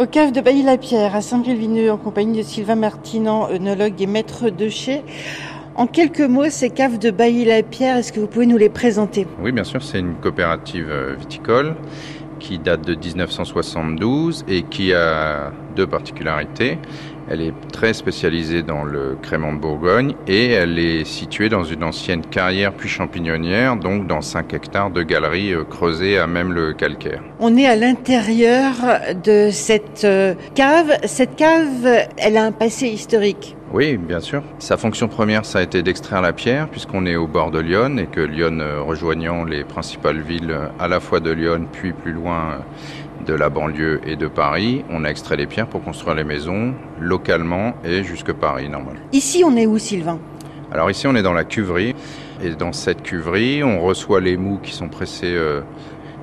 Au cave de Bailly-la-Pierre, à Saint-Bril-Vineux, en compagnie de Sylvain Martinan, œnologue et maître de chez. En quelques mots, ces caves de Bailly-la-Pierre, est-ce que vous pouvez nous les présenter? Oui, bien sûr, c'est une coopérative euh, viticole qui date de 1972 et qui a deux particularités. Elle est très spécialisée dans le crément de Bourgogne et elle est située dans une ancienne carrière puis champignonnière, donc dans 5 hectares de galeries euh, creusées à même le calcaire. On est à l'intérieur de cette euh, cave. Cette cave, elle a un passé historique. Oui, bien sûr. Sa fonction première, ça a été d'extraire la pierre, puisqu'on est au bord de Lyon et que Lyon, euh, rejoignant les principales villes à la fois de Lyon, puis plus loin de la banlieue et de Paris, on a extrait les pierres pour construire les maisons localement et jusque Paris, normal. Ici, on est où, Sylvain? Alors ici, on est dans la cuverie. Et dans cette cuverie, on reçoit les mous qui sont pressés euh,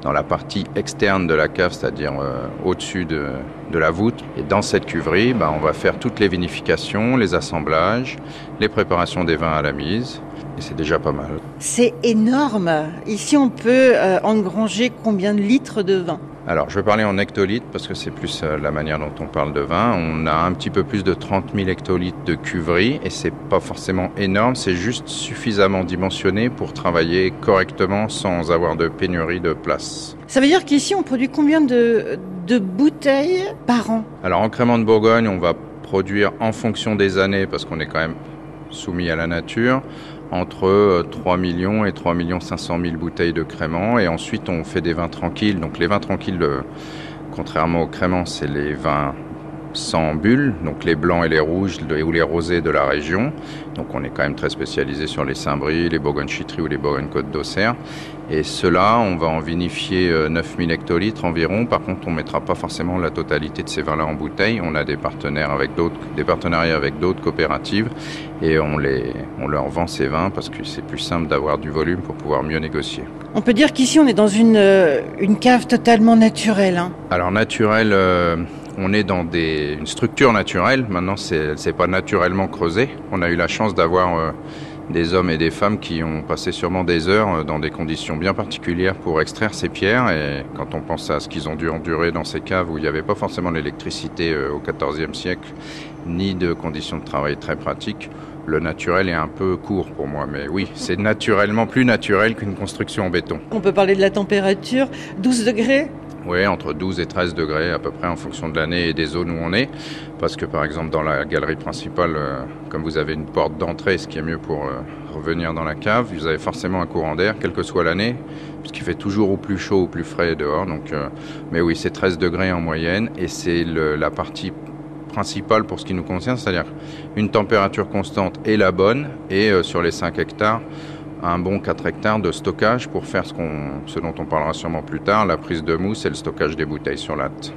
dans la partie externe de la cave, c'est-à-dire euh, au-dessus de, de, la voûte. Et dans cette cuverie, bah, on va faire toutes les vinifications, les assemblages, les préparations des vins à la mise. Et c'est déjà pas mal. C'est énorme. Ici, on peut euh, engranger combien de litres de vin? Alors, je vais parler en hectolitres parce que c'est plus euh, la manière dont on parle de vin. On a un petit peu plus de 30 000 hectolitres de cuverie et c'est pas forcément énorme, c'est juste suffisamment dimensionné pour travailler correctement sans avoir de pénurie de place. Ça veut dire qu'ici, on produit combien de, de bouteilles par an? Alors, en crément de Bourgogne, on va produire en fonction des années parce qu'on est quand même soumis à la nature entre 3 euh, millions et 3 millions 500 000 bouteilles de crément et ensuite on fait des vins tranquilles. Donc les vins tranquilles, euh, contrairement au crément, c'est les vins sans bulles, donc les blancs et les rouges ou les rosés de la région. Donc on est quand même très spécialisé sur les Saint-Brie, les Bourgogne-Chitry ou les Bourgogne-Côte d'Auxerre. Et cela, on va en vinifier 9000 euh, hectolitres environ. Par contre, on ne mettra pas forcément la totalité de ces vins-là en bouteille. On a des partenaires avec des partenariats avec d'autres coopératives et on, les, on leur vend ces vins parce que c'est plus simple d'avoir du volume pour pouvoir mieux négocier. On peut dire qu'ici, on est dans une, euh, une cave totalement naturelle. Hein. Alors naturelle, euh, on est dans une structure naturelle. Maintenant, c'est, pas naturellement creusé. On a eu la chance d'avoir des hommes et des femmes qui ont passé sûrement des heures euh, dans des conditions bien particulières pour extraire ces pierres. Et quand on pense à ce qu'ils ont dû endurer dans ces caves où il n'y avait pas forcément d'électricité euh, au XIVe siècle, ni de conditions de travail très pratiques, le naturel est un peu court pour moi, mais oui, c'est naturellement plus naturel qu'une construction en béton. On peut parler de la température, 12 degrés? Oui, entre 12 et 13 degrés à peu près en fonction de l'année et des zones où on est. Parce que par exemple dans la galerie principale, euh, comme vous avez une porte d'entrée, ce qui est mieux pour euh, revenir dans la cave, vous avez forcément un courant d'air, quelle que soit l'année, puisqu'il fait toujours au plus chaud ou plus frais dehors. Donc, euh, mais oui, c'est 13 degrés en moyenne et c'est la partie principale pour ce qui nous concerne, c'est-à-dire une température constante est la bonne et sur les 5 hectares, un bon 4 hectares de stockage pour faire ce, ce dont on parlera sûrement plus tard, la prise de mousse et le stockage des bouteilles sur latte.